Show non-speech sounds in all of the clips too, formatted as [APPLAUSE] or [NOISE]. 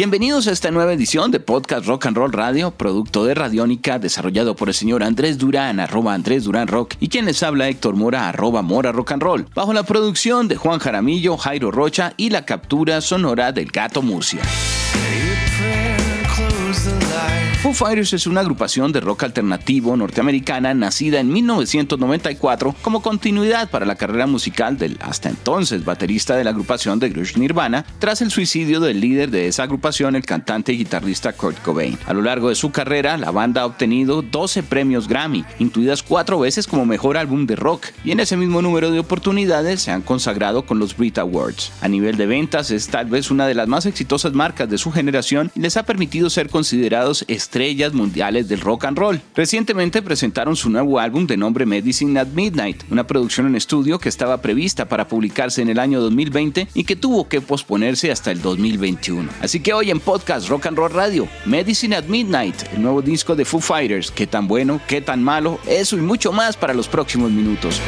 Bienvenidos a esta nueva edición de Podcast Rock and Roll Radio, producto de Radiónica, desarrollado por el señor Andrés Durán, arroba Andrés Durán Rock, y quien les habla Héctor Mora, arroba Mora Rock and Roll, bajo la producción de Juan Jaramillo, Jairo Rocha y la captura sonora del Gato Murcia. Foo Fighters es una agrupación de rock alternativo norteamericana nacida en 1994 como continuidad para la carrera musical del hasta entonces baterista de la agrupación de Grunge Nirvana tras el suicidio del líder de esa agrupación, el cantante y guitarrista Kurt Cobain. A lo largo de su carrera, la banda ha obtenido 12 premios Grammy, incluidas cuatro veces como mejor álbum de rock, y en ese mismo número de oportunidades se han consagrado con los Brit Awards. A nivel de ventas es tal vez una de las más exitosas marcas de su generación y les ha permitido ser considerados estrellas mundiales del rock and roll. Recientemente presentaron su nuevo álbum de nombre Medicine at Midnight, una producción en estudio que estaba prevista para publicarse en el año 2020 y que tuvo que posponerse hasta el 2021. Así que hoy en podcast Rock and Roll Radio, Medicine at Midnight, el nuevo disco de Foo Fighters, qué tan bueno, qué tan malo, eso y mucho más para los próximos minutos.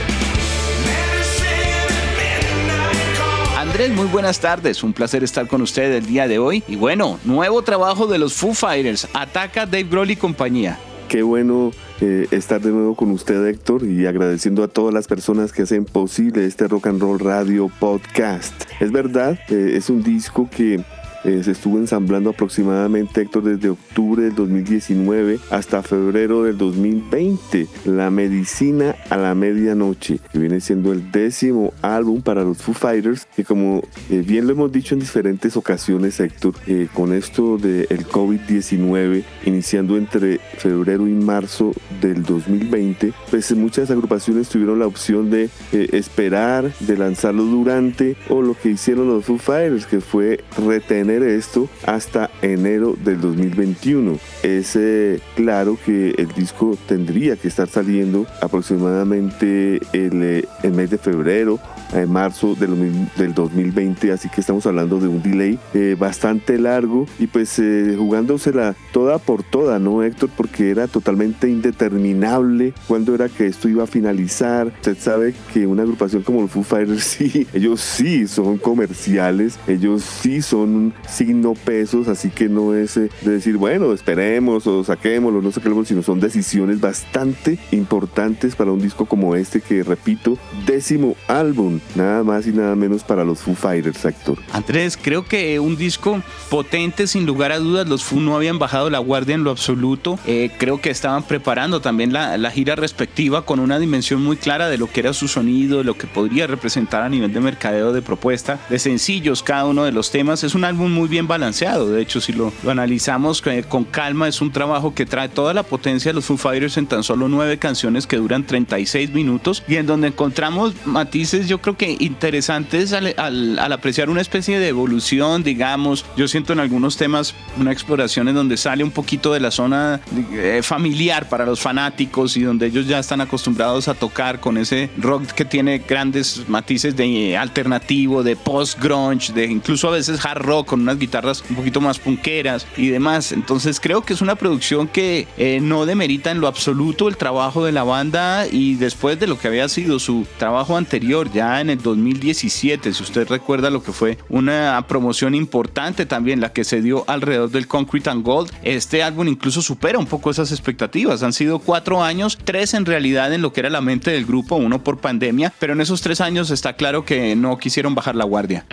Andrés, muy buenas tardes. Un placer estar con usted el día de hoy. Y bueno, nuevo trabajo de los Foo Fighters. Ataca Dave Grohl y compañía. Qué bueno eh, estar de nuevo con usted, Héctor, y agradeciendo a todas las personas que hacen posible este Rock and Roll Radio Podcast. Es verdad, eh, es un disco que eh, se estuvo ensamblando aproximadamente, Héctor, desde octubre del 2019 hasta febrero del 2020. La medicina a la medianoche, que viene siendo el décimo álbum para los Foo Fighters, que como eh, bien lo hemos dicho en diferentes ocasiones, Héctor, eh, con esto del COVID-19, iniciando entre febrero y marzo del 2020, pues muchas agrupaciones tuvieron la opción de esperar, de lanzarlo durante, o lo que hicieron los Foo Fighters, que fue retener esto hasta enero del 2021. Es eh, claro que el disco tendría que estar saliendo aproximadamente el, eh, el mes de febrero en marzo del, del 2020, así que estamos hablando de un delay eh, bastante largo y pues eh, jugándosela toda por toda, ¿no, Héctor? Porque era totalmente indeterminable cuándo era que esto iba a finalizar. Usted sabe que una agrupación como los Foo Fighters, [LAUGHS] sí, ellos sí son comerciales, ellos sí son signo pesos, así que no es eh, de decir, bueno, esperemos o saquémoslo, no saquémoslo, sino son decisiones bastante importantes para un disco como este que, repito, décimo álbum nada más y nada menos para los Foo Fighters, actor. Andrés, creo que un disco potente, sin lugar a dudas. Los Foo no habían bajado la guardia en lo absoluto. Eh, creo que estaban preparando también la, la, gira respectiva con una dimensión muy clara de lo que era su sonido, de lo que podría representar a nivel de mercadeo de propuesta, de sencillos cada uno de los temas. Es un álbum muy bien balanceado. De hecho, si lo, lo analizamos eh, con calma, es un trabajo que trae toda la potencia de los Foo Fighters en tan solo nueve canciones que duran 36 minutos y en donde encontramos matices, yo creo que interesantes al, al, apreciar una especie de evolución, digamos. Yo siento en algunos temas una exploración en donde sale un poquito de la zona eh, familiar para los fanáticos y donde ellos ya están acostumbrados a tocar con ese rock que tiene grandes matices de eh, alternativo, de post-grunge, de incluso a veces hard rock con unas guitarras un poquito más punqueras y demás. Entonces creo que es una producción que eh, no demerita en lo absoluto el trabajo de la banda y después de lo que había sido su trabajo anterior ya en el 2017, si usted recuerda lo que fue una promoción importante también, la que se dio alrededor del Concrete and Gold, este álbum incluso supera un poco esas expectativas. Han sido cuatro años, tres en realidad en lo que era la mente del grupo, uno por pandemia, pero en esos tres años está claro que no quisieron bajar la guardia.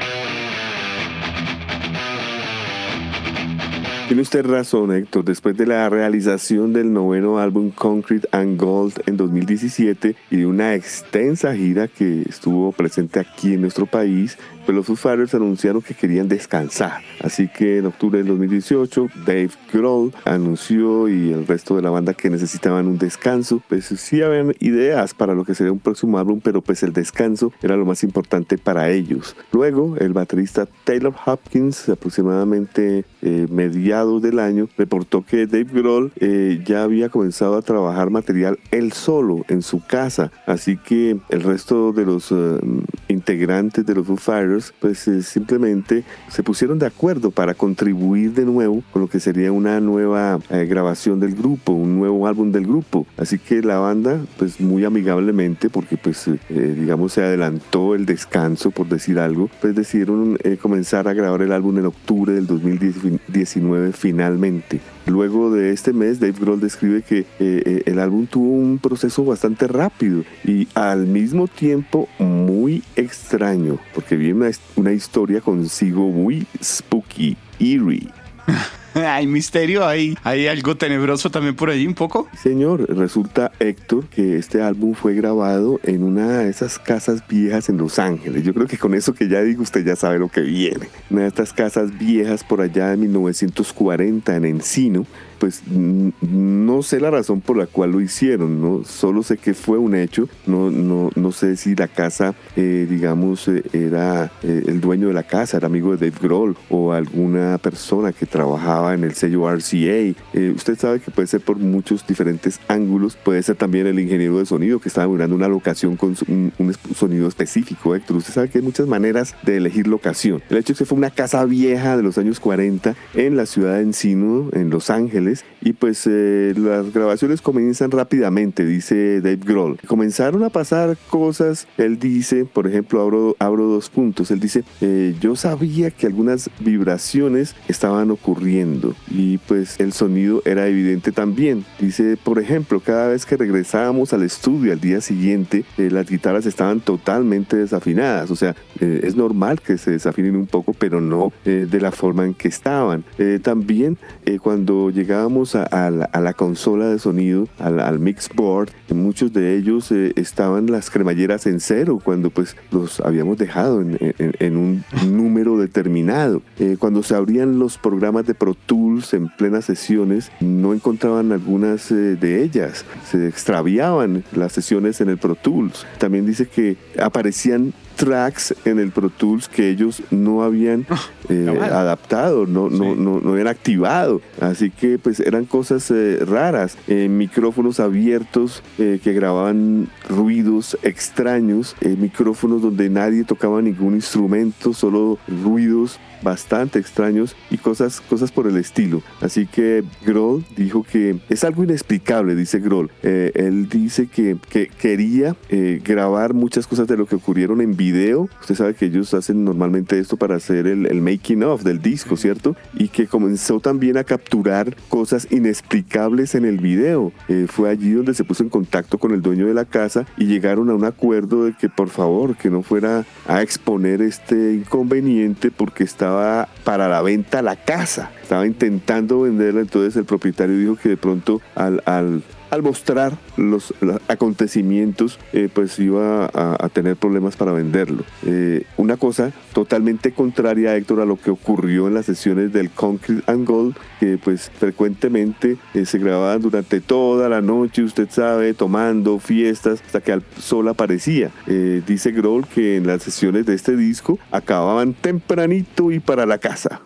Tiene usted razón, Héctor. Después de la realización del noveno álbum Concrete and Gold en 2017 y de una extensa gira que estuvo presente aquí en nuestro país, pues los Fighters anunciaron que querían descansar. Así que en octubre del 2018, Dave Grohl anunció y el resto de la banda que necesitaban un descanso. Pues sí habían ideas para lo que sería un próximo álbum, pero pues el descanso era lo más importante para ellos. Luego, el baterista Taylor Hopkins, aproximadamente eh, mediados del año, reportó que Dave Grohl eh, ya había comenzado a trabajar material él solo en su casa. Así que el resto de los uh, integrantes de los Foo Fighters pues eh, simplemente se pusieron de acuerdo para contribuir de nuevo con lo que sería una nueva eh, grabación del grupo, un nuevo álbum del grupo. Así que la banda pues muy amigablemente porque pues eh, digamos se adelantó el descanso por decir algo, pues decidieron comenzar a grabar el álbum en octubre del 2019 finalmente. Luego de este mes, Dave Grohl describe que el álbum tuvo un proceso bastante rápido y al mismo tiempo muy extraño, porque viene una, historia consigo muy spooky, eerie. [LAUGHS] [LAUGHS] hay misterio, hay, hay algo tenebroso también por ahí un poco. Señor, resulta Héctor que este álbum fue grabado en una de esas casas viejas en Los Ángeles. Yo creo que con eso que ya digo usted ya sabe lo que viene. Una de estas casas viejas por allá de 1940 en Encino pues no sé la razón por la cual lo hicieron, ¿no? Solo sé que fue un hecho, no, no, no sé si la casa, eh, digamos, eh, era eh, el dueño de la casa, era amigo de Dave Grohl o alguna persona que trabajaba en el sello RCA. usted sabe que puede ser por muchos diferentes ángulos, puede ser también el ingeniero de sonido que estaba mirando una locación con un, un, sonido específico, Héctor. Usted sabe que hay muchas maneras de elegir locación. El hecho es que fue una casa vieja de los años 40 en la ciudad de Encino, en Los Ángeles, y pues eh, las grabaciones comienzan rápidamente, dice Dave Grohl. Comenzaron a pasar cosas, él dice, por ejemplo, abro, abro dos puntos, él dice, eh, yo sabía que algunas vibraciones estaban ocurriendo y pues el sonido era evidente también. Dice, por ejemplo, cada vez que regresábamos al estudio al día siguiente, eh, las guitarras estaban totalmente desafinadas, o sea, es normal que se desafinen un poco, pero no de la forma en que estaban. también cuando llegaba a, la, consola de sonido, al, al mixboard, muchos de ellos eh, estaban las cremalleras en cero cuando pues los habíamos dejado en, un número determinado. Eh, cuando se abrían los programas de Pro Tools en plenas sesiones, no encontraban algunas eh, de ellas. Se extraviaban las sesiones en el Pro Tools. También dice que aparecían tracks en el Pro Tools que ellos no habían eh, adaptado, no, no, no, no, habían activado. Así que pues eran cosas eh, raras. Eh, micrófonos abiertos que grababan ruidos extraños, micrófonos donde nadie tocaba ningún instrumento, solo ruidos bastante extraños y cosas, cosas por el estilo. Así que Grohl dijo que es algo inexplicable, dice Grohl. él dice que, que quería grabar muchas cosas de lo que ocurrieron en video. Usted sabe que ellos hacen normalmente esto para hacer el, el making of del disco, ¿cierto? Y que comenzó también a capturar cosas inexplicables en el video. Eh, fue allí donde se puso en contacto con el dueño de la casa y llegaron a un acuerdo de que por favor que no fuera a exponer este inconveniente porque estaba para la venta la casa. Estaba intentando venderla, entonces el propietario dijo que de pronto al, al al mostrar los, acontecimientos, eh, pues iba a, tener problemas para venderlo. Eh, una cosa totalmente contraria, Héctor, a lo que ocurrió en las sesiones del Concrete and Gold, que pues frecuentemente eh, se grababan durante toda la noche, usted sabe, tomando fiestas, hasta que el sol aparecía. dice Grohl que en las sesiones de este disco acababan tempranito y para la casa.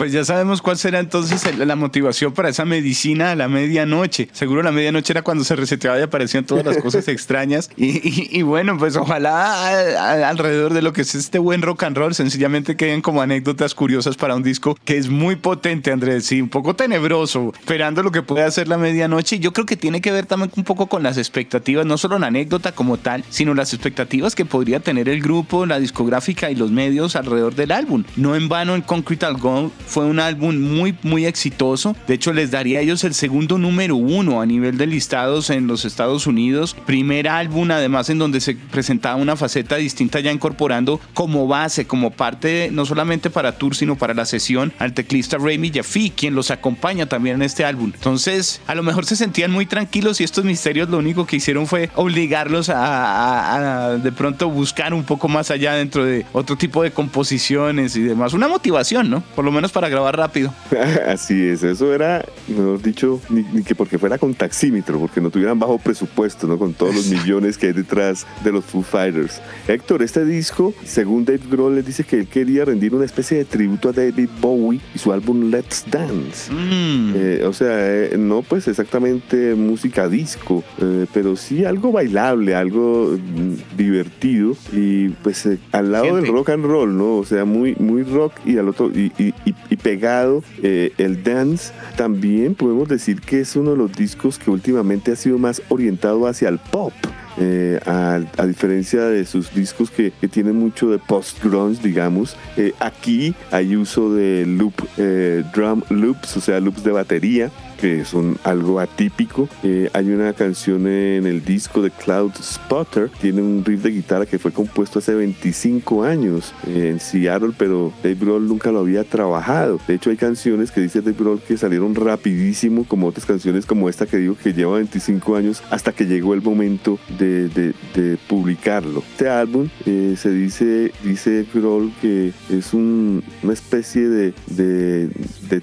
Pues ya sabemos cuál será entonces la motivación para esa medicina a la medianoche. Seguro la medianoche era cuando se reseteaba y aparecían todas las cosas [LAUGHS] extrañas. Y, bueno, pues ojalá alrededor de lo que es este buen rock and roll, sencillamente queden como anécdotas curiosas para un disco que es muy potente, Andrés, y un poco tenebroso, esperando lo que puede hacer la medianoche. Y yo creo que tiene que ver también un poco con las expectativas, no solo la anécdota como tal, sino las expectativas que podría tener el grupo, la discográfica y los medios alrededor del álbum. No en vano en Concrete Gold fue un álbum muy, muy exitoso. De hecho, les daría a ellos el segundo número uno a nivel de listados en los Estados Unidos. Primer álbum, además, en donde se presentaba una faceta distinta, ya incorporando como base, como parte, no solamente para tour, sino para la sesión, al teclista Remy Jaffe, quien los acompaña también en este álbum. Entonces, a lo mejor se sentían muy tranquilos y estos misterios lo único que hicieron fue obligarlos a, a de pronto buscar un poco más allá dentro de otro tipo de composiciones y demás. Una motivación, ¿no? Por lo menos para para grabar rápido. [LAUGHS] Así es, eso era, mejor dicho, ni, que porque fuera con taxímetro, porque no tuvieran bajo presupuesto, ¿no? Con todos los [LAUGHS] millones que hay detrás de los Foo Fighters. Héctor, este disco, según Dave Grohl, le dice que él quería rendir una especie de tributo a David Bowie y su álbum Let's Dance. Mm. Eh, o sea, eh, no pues exactamente música disco, eh, pero sí algo bailable, algo mm, divertido y pues al lado del rock and roll, ¿no? O sea, muy, muy rock y al otro, y, y pegado el dance, también podemos decir que es uno de los discos que últimamente ha sido más orientado hacia el pop. Eh, a, diferencia de sus discos que, tienen mucho de post-grunge, digamos, eh, aquí hay uso de loop, eh, drum loops, o sea, loops de batería, que son algo atípico. Eh, hay una canción en el disco de Cloud Spotter, tiene un riff de guitarra que fue compuesto hace 25 años eh, en Seattle, pero Dave Grohl nunca lo había trabajado. De hecho, hay canciones que dice Dave Grohl que salieron rapidísimo, como otras canciones como esta que digo que lleva 25 años hasta que llegó el momento de, publicarlo. Este álbum eh, se dice, dice Grohl que es un, una especie de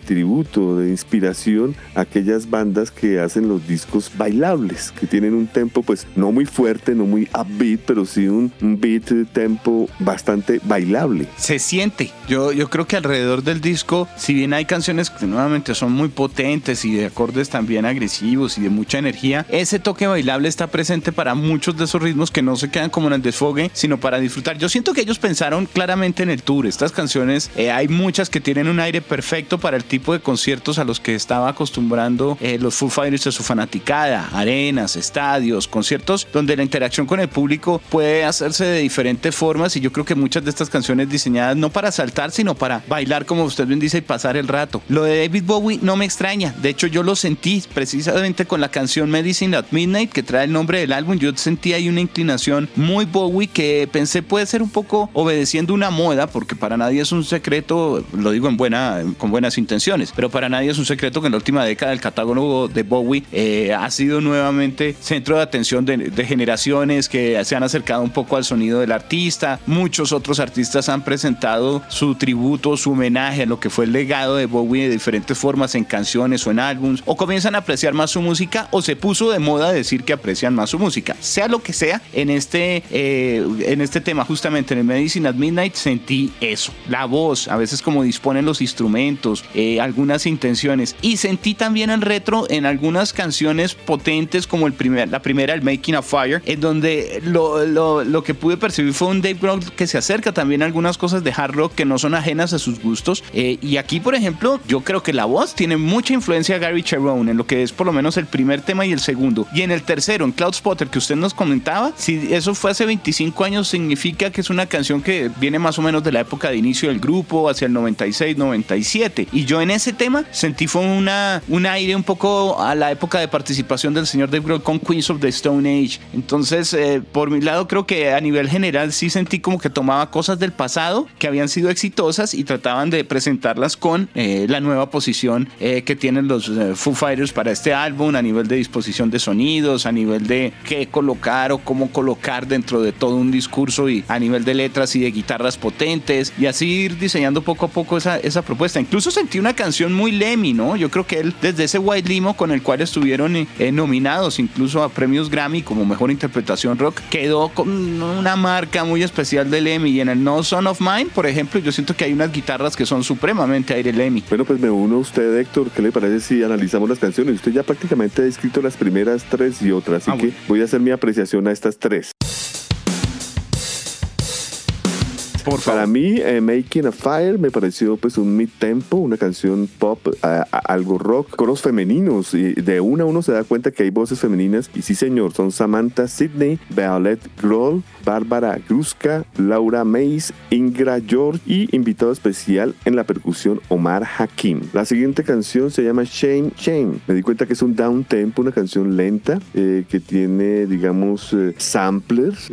tributo, de inspiración a aquellas bandas que hacen los discos bailables, que tienen un tempo pues no muy fuerte, no muy upbeat, pero sí un, beat tempo bastante bailable. Se siente. Yo, yo creo que alrededor del disco, si bien hay canciones que nuevamente son muy potentes y de acordes también agresivos y de mucha energía, ese toque bailable está presente para muchos de esos ritmos que no se quedan como en el desfogue, sino para disfrutar. Yo siento que ellos pensaron claramente en el tour. Estas canciones, eh, hay muchas que tienen un aire perfecto para el tipo de conciertos a los que estaba acostumbrado eh, los Full Fighters de su fanaticada, arenas, estadios, conciertos, donde la interacción con el público puede hacerse de diferentes formas. Y yo creo que muchas de estas canciones diseñadas no para saltar, sino para bailar, como usted bien dice, y pasar el rato. Lo de David Bowie no me extraña, de hecho yo lo sentí precisamente con la canción Medicine at Midnight, que trae el nombre del álbum, yo sentí ahí una inclinación muy Bowie que pensé puede ser un poco obedeciendo una moda, porque para nadie es un secreto, lo digo en buena, con buenas intenciones, pero para nadie es un secreto que en la última década del catálogo de Bowie eh, ha sido nuevamente centro de atención de, generaciones que se han acercado un poco al sonido del artista. Muchos otros artistas han presentado su tributo, su homenaje a lo que fue el legado de Bowie de diferentes formas en canciones o en álbums, o comienzan a apreciar más su música o se puso de moda decir que aprecian más su música. Sea lo que sea, en este, eh, en este tema, justamente en el Medicine at Midnight, sentí eso. La voz, a veces como disponen los instrumentos, eh, algunas intenciones, y sentí también el retro en algunas canciones potentes como el primer, la primera, el Making a Fire, en donde lo, lo, lo que pude percibir fue un Dave Grohl que se acerca también a algunas cosas de hard rock que no son ajenas a sus gustos. Eh, y aquí, por ejemplo, yo creo que la voz tiene mucha influencia de Gary Cherone en lo que es por lo menos el primer tema y el segundo. Y en el tercero, en Cloud Spotter, que usted nos comentaba, si eso fue hace 25 años, significa que es una canción que viene más o menos de la época de inicio del grupo, hacia el 96, 97. Y yo en ese tema sentí fue una, una aire un poco a la época de participación del señor Dave Grohl con Queens of the Stone Age. Entonces, eh, por mi lado, creo que a nivel general sí sentí como que tomaba cosas del pasado que habían sido exitosas y trataban de presentarlas con eh, la nueva posición eh, que tienen los Foo Fighters para este álbum a nivel de disposición de sonidos, a nivel de qué colocar o cómo colocar dentro de todo un discurso y a nivel de letras y de guitarras potentes y así ir diseñando poco a poco esa, esa propuesta. Incluso sentí una canción muy Lemmy, ¿no? Yo creo que él desde de ese White Limo con el cual estuvieron eh, eh, nominados incluso a premios Grammy como mejor interpretación rock, quedó con una marca muy especial de Lemmy. Y en el No Son of Mine, por ejemplo, yo siento que hay unas guitarras que son supremamente aire Lemmy. Bueno, pues me uno a usted, Héctor. ¿Qué le parece si analizamos las canciones? Usted ya prácticamente ha escrito las primeras tres y otras, así ah, que voy a hacer mi apreciación a estas tres. Para mí, eh, Making a Fire me pareció pues un mid-tempo, una canción pop, algo rock, coros femeninos. Y de una uno se da cuenta que hay voces femeninas. Y sí, señor, son Samantha Sidney, Violet Grohl, Bárbara Gruska, Laura Mays, Ingra George y invitado especial en la percusión Omar Hakim. La siguiente canción se llama Shame Shame. Me di cuenta que es un down tempo, una canción lenta eh, que tiene, digamos, eh, samplers.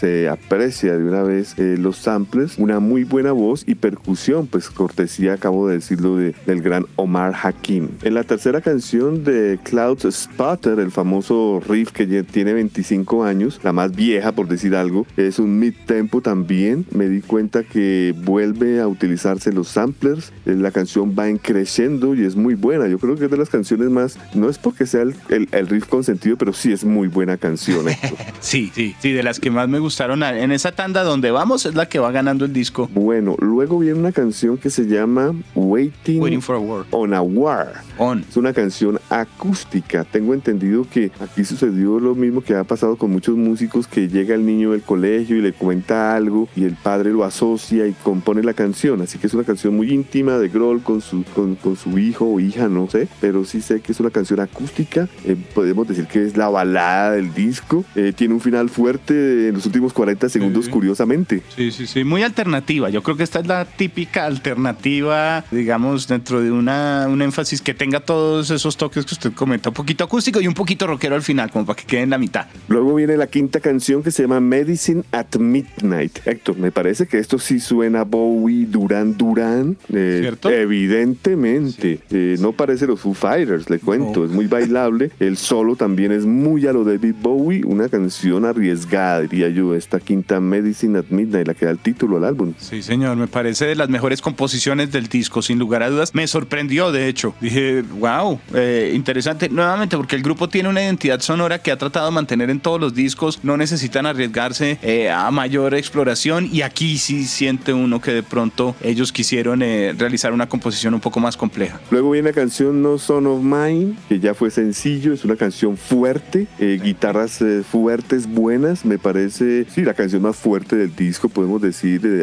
se aprecia de una vez los samplers una muy buena voz y percusión, pues cortesía, acabo de decirlo, de, del gran Omar Hakim. En la tercera canción de Cloud Spotter, el famoso riff que tiene 25 años, la más vieja por decir algo, es un mid-tempo también. Me di cuenta que vuelve a utilizarse los samplers, eh, la canción va en creciendo y es muy buena. Yo creo que es de las canciones más, no es porque sea el, el, riff consentido, pero sí es muy buena canción. [LAUGHS] sí, sí, sí, de las que más me gustaron en esa tanda donde vamos es la que va ganando el disco. Bueno, luego viene una canción que se llama Waiting, for a War. on a War. On. Es una canción acústica. Tengo entendido que aquí sucedió lo mismo que ha pasado con muchos músicos que llega el niño del colegio y le cuenta algo y el padre lo asocia y compone la canción. Así que es una canción muy íntima de Grohl con su, con, su hijo o hija, no sé, pero sí sé que es una canción acústica. Eh, podemos decir que es la balada del disco. Eh, tiene un final fuerte en los últimos 40 segundos, curiosamente. Sí, sí, sí, muy alternativa. Yo creo que esta es la típica alternativa, digamos, dentro de una, un énfasis que tenga todos esos toques que usted comenta, un poquito acústico y un poquito rockero al final, como para que quede en la mitad. Luego viene la quinta canción que se llama Medicine at Midnight. Héctor, me parece que esto sí suena Bowie, Duran Duran. Eh, ¿Cierto? Evidentemente. Eh, no parece los Foo Fighters, le cuento. Es muy bailable. El solo también es muy a lo David Bowie. Una canción arriesgada, diría yo. Esta quinta Medicine at Midnight, la que da el título al álbum. Sí, señor. Me parece de las mejores composiciones del disco, sin lugar a dudas. Me sorprendió, de hecho. Dije, wow, eh, interesante. Nuevamente, porque el grupo tiene una identidad sonora que ha tratado de mantener en todos los discos. No necesitan arriesgarse a mayor exploración y aquí sí siente uno que de pronto ellos quisieron eh, realizar una composición un poco más compleja. Luego viene la canción No Son of Mine, que ya fue sencillo, es una canción fuerte, eh, guitarras eh, fuertes, buenas, me parece, sí, la canción más fuerte del disco, podemos decir,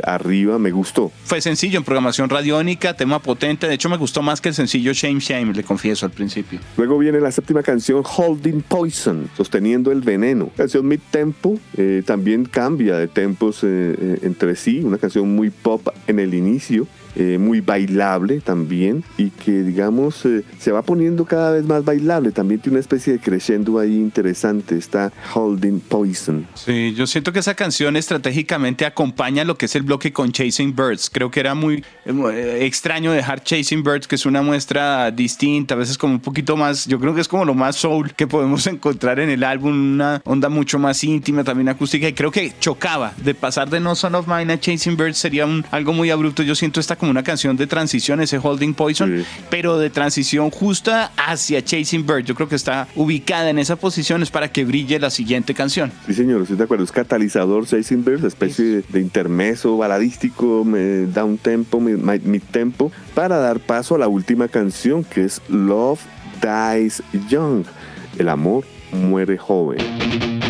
arriba, me gustó. Fue sencillo en programación radiónica, tema potente, de hecho me gustó más que el sencillo Shame Shame, le confieso al principio. Luego viene la séptima canción Holding Poison, sosteniendo el veneno, canción mid tempo, también cambia de tempos eh, entre sí, una canción muy pop en el inicio, eh, muy bailable también y que digamos eh, se va poniendo cada vez más bailable. También tiene una especie de crescendo ahí interesante, está Holding Poison. Sí, yo siento que esa canción estratégicamente acompaña lo que es el bloque con Chasing Birds. Creo que era muy extraño dejar Chasing Birds, que es una muestra distinta, a veces como un poquito más, yo creo que es como lo más soul que podemos [LAUGHS] encontrar en el álbum, una onda mucho más íntima, también acústica y creo que chocaba de pasar de No Son of Mine a Chasing Birds sería un, algo muy abrupto. Yo siento esta como una canción de transición, ese Holding Poison, pero de transición justa hacia Chasing Bird. Yo creo que está ubicada en esa posición es para que brille la siguiente canción. Sí, señor, estoy de acuerdo. Es catalizador Chasing Bird, especie de, intermeso baladístico, me da un tempo, mi tempo, para dar paso a la última canción que es Love Dies Young. El amor muere joven.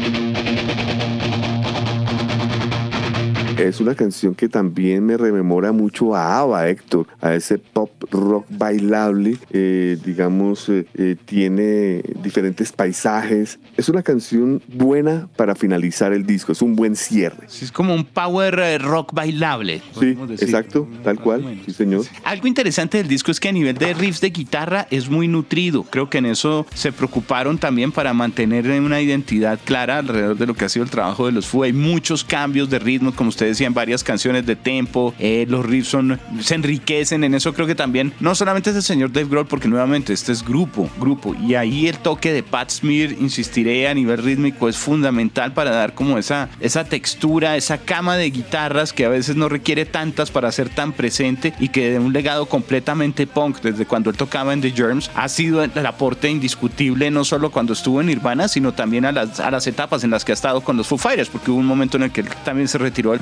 Es una canción que también me rememora mucho a ABBA, Héctor, a ese pop rock bailable, eh, digamos, eh, eh, tiene diferentes paisajes. Es una canción buena para finalizar el disco, es un buen cierre. es como un power rock bailable. Sí, exacto, tal cual, sí señor. Algo interesante del disco es que a nivel de riffs de guitarra es muy nutrido. Creo que en eso se preocuparon también para mantener una identidad clara alrededor de lo que ha sido el trabajo de los Foo. Hay muchos cambios de ritmo, como ustedes decían, varias canciones de tempo, eh, los riffs son, se enriquecen, en eso. Creo que también, no solamente es el señor Dave Grohl, porque nuevamente este es grupo, grupo, y ahí el toque de Pat Smear, insistiré, a nivel rítmico es fundamental para dar como esa, esa textura, esa cama de guitarras que a veces no requiere tantas para ser tan presente y que de un legado completamente punk desde cuando él tocaba en The Germs ha sido el aporte indiscutible no solo cuando estuvo en Nirvana, sino también a las, a las etapas en las que ha estado con los Foo Fighters, porque hubo un momento en el que él también se retiró del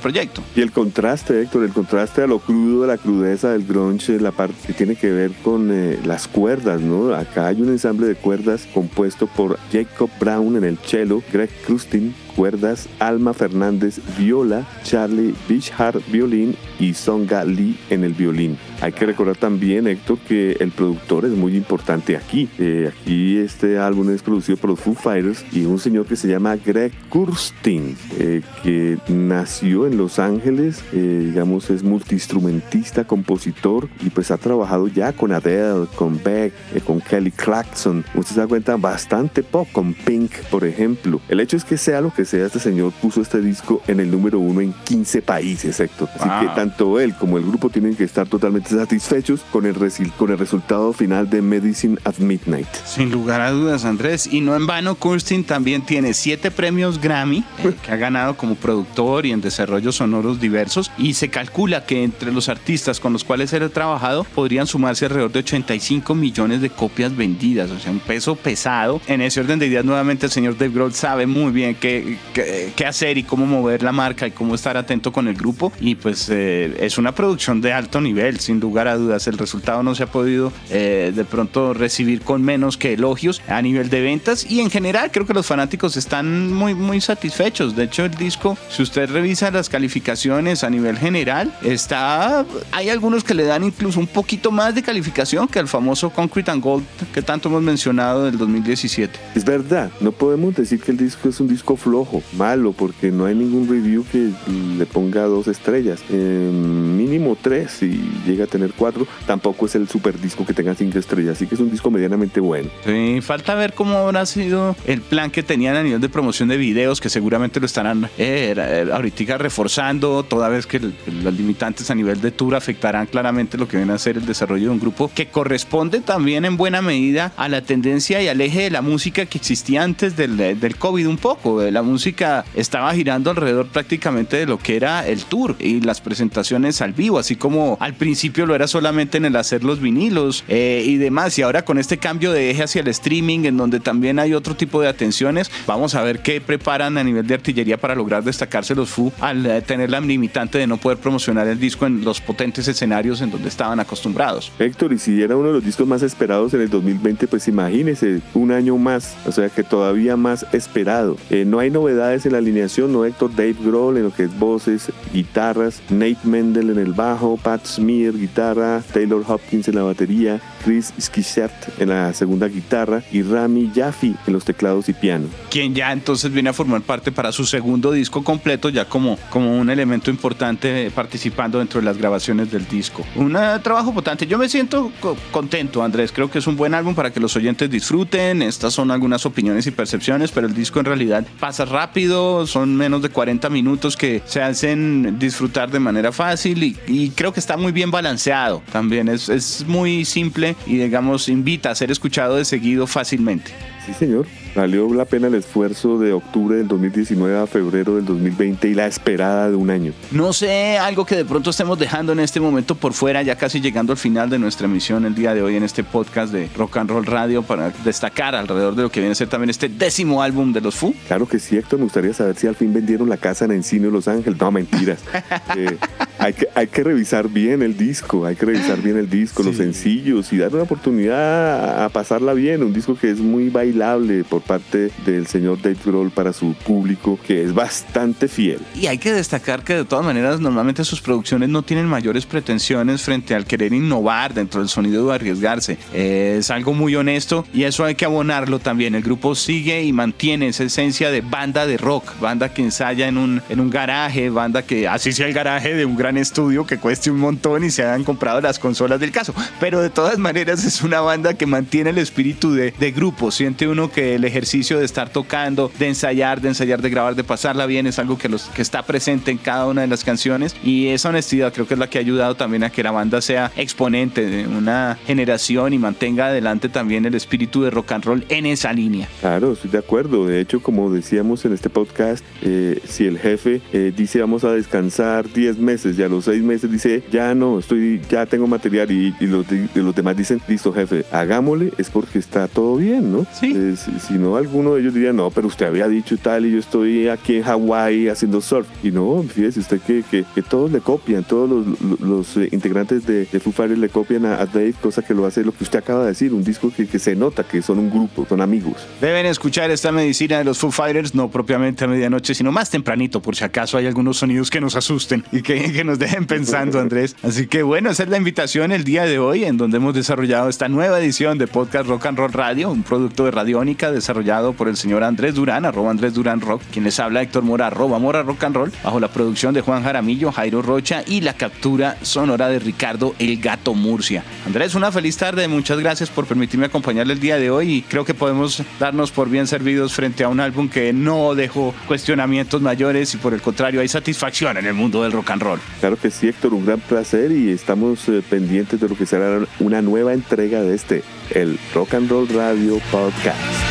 Y el contraste, Héctor, el contraste a lo crudo, a la crudeza del grunge, la parte que tiene que ver con eh, las cuerdas, ¿no? Acá hay un ensamble de cuerdas compuesto por Jacob Brown en el cello, Greg Krustin cuerdas, Alma Fernández viola, Charlie Bishart violín y Songa Lee en el violín. Hay que recordar también, Héctor, que el productor es muy importante aquí. Eh, aquí este álbum es producido por los Foo Fighters y un señor que se llama Greg Kurstin, eh, que nació en Los Ángeles, eh, digamos es multiinstrumentista, compositor y pues ha trabajado ya con Adele, con Beck, con Kelly Clarkson. Usted se da cuenta, bastante pop, con Pink, por ejemplo. El hecho es que sea lo que que sea, este señor puso este disco en el número uno en 15 países, Héctor. Así que tanto él como el grupo tienen que estar totalmente satisfechos con el, con el resultado final de Medicine at Midnight. Sin lugar a dudas, Andrés. Y no en vano, Kurstin también tiene siete premios Grammy eh, [LAUGHS] que ha ganado como productor y en desarrollos sonoros diversos. Y se calcula que entre los artistas con los cuales él ha trabajado podrían sumarse alrededor de 85 millones de copias vendidas. O sea, un peso pesado. En ese orden de ideas, nuevamente, el señor Dave Grohl sabe muy bien qué, qué, hacer y cómo mover la marca y cómo estar atento con el grupo. Y pues eh, es una producción de alto nivel, sin lugar a dudas. El resultado no se ha podido eh, de pronto recibir con menos que elogios a nivel de ventas. Y en general creo que los fanáticos están muy, muy satisfechos. De hecho, el disco, si usted revisa las calificaciones a nivel general, está... Hay algunos que le dan incluso un poquito más de calificación que el famoso Concrete and Gold que tanto hemos mencionado del 2017. Es verdad, no podemos decir que el disco es un disco flojo, malo, porque no hay ningún review que le ponga dos estrellas. mínimo tres y llega a tener cuatro. Tampoco es el super disco que tenga cinco estrellas, así que es un disco medianamente bueno. Sí, falta ver cómo habrá sido el plan que tenían a nivel de promoción de videos, que seguramente lo estarán eh, eh, ahorita reforzando, toda vez que los limitantes a nivel de tour afectarán claramente lo que viene a ser el desarrollo de un grupo que corresponde también en buena medida a la tendencia y al eje de la música que existía antes del, del COVID un poco. La estaba girando alrededor prácticamente de lo que era el tour y las presentaciones al vivo, así como al principio lo era solamente en el hacer los vinilos eh, y demás. Y ahora con este cambio de eje hacia el streaming, en donde también hay otro tipo de atenciones, vamos a ver qué preparan a nivel de artillería para lograr destacarse los FU al eh, tener la limitante de no poder promocionar el disco en los potentes escenarios en donde estaban acostumbrados. Héctor, y si era uno de los discos más esperados en el 2020, pues imagínese, un año más, o sea que todavía más esperado. Eh, no hay novedades en la alineación, no Héctor Dave Grohl en lo que es voces, guitarras, Nate Mendel en el bajo, Pat Smear guitarra, Taylor Hopkins en la batería, Chris Skishert en la segunda guitarra y Rami Jaffe en los teclados y piano. Quien ya entonces viene a formar parte para su segundo disco completo, ya como, como un elemento importante participando dentro de las grabaciones del disco. Un eh, trabajo potente. Yo me siento contento, Andrés. Creo que es un buen álbum para que los oyentes disfruten. Estas son algunas opiniones y percepciones, pero el disco en realidad pasa rápido, son menos de 40 minutos que se hacen disfrutar de manera fácil y, creo que está muy bien balanceado también. Es, es muy simple y digamos invita a ser escuchado de seguido fácilmente. Sí, señor. Valió la pena el esfuerzo de octubre del 2019 a febrero del 2020 y la esperada de un año. No sé, algo que de pronto estemos dejando en este momento por fuera, ya casi llegando al final de nuestra emisión el día de hoy en este podcast de Rock and Roll Radio para destacar alrededor de lo que viene a ser también este décimo álbum de los Foo. Claro que sí, Héctor, me gustaría saber si al fin vendieron la casa en Encino Los Ángeles. No, mentiras. [LAUGHS] Eh, hay, que, hay que revisar bien el disco, hay que revisar bien el disco, los sencillos y dar una oportunidad a pasarla bien. Un disco que es muy bailable por parte del señor Dave Grohl para su público, que es bastante fiel. Y hay que destacar que de todas maneras normalmente sus producciones no tienen mayores pretensiones frente al querer innovar dentro del sonido de arriesgarse. Es algo muy honesto y eso hay que abonarlo también. El grupo sigue y mantiene esa esencia de banda de rock, banda que ensaya en un, en un garaje, banda que así sea el garaje de un gran estudio que cueste un montón y se hayan comprado las consolas del caso. Pero de todas maneras es una banda que mantiene el espíritu de, de grupo. Siente uno que el ejercicio de estar tocando, de ensayar, de ensayar, de grabar, de pasarla bien, es algo que, los, que está presente en cada una de las canciones y esa honestidad creo que es la que ha ayudado también a que la banda sea exponente de una generación y mantenga adelante también el espíritu de rock and roll en esa línea. Claro, estoy de acuerdo. De hecho, como decíamos en este podcast, eh, si el jefe eh, dice vamos a descansar 10 meses y a los 6 meses dice ya no, estoy, ya tengo material y, los, los, demás dicen listo jefe, hagámosle, es porque está todo bien, ¿no? Sí. si no, alguno de ellos diría, no, pero usted había dicho tal y yo estoy aquí en Hawái haciendo surf. Y no, fíjese usted que, que, todos le copian, todos los, los eh, integrantes de, de, Foo Fighters le copian a, Dave, cosa que lo hace lo que usted acaba de decir, un disco que, que, se nota que son un grupo, son amigos. Deben escuchar esta medicina de los Foo Fighters, no propiamente a medianoche, sino más tempranito, por si acaso hay algunos sonidos que nos asusten y que, que nos dejen pensando, Andrés. Así que bueno, esa es la invitación el día de hoy, en donde hemos desarrollado esta nueva edición de Podcast Rock and Roll Radio, un producto de Radiónica desarrollado por el señor Andrés Durán, arroba Andrés Durán Rock, quien les habla Héctor Mora, arroba Mora Rock and Roll, bajo la producción de Juan Jaramillo, Jairo Rocha y la captura sonora de Ricardo El Gato Murcia. Andrés, una feliz tarde, muchas gracias por permitirme acompañarle el día de hoy y creo que podemos darnos por bien servidos frente a un álbum que no dejó cuestionamientos mayores y por el contrario hay satisfacción en el mundo del rock and roll. Claro que sí, Héctor, un gran placer y estamos eh, pendientes de lo que será una nueva entrega de este, el Rock and Roll Radio Podcast.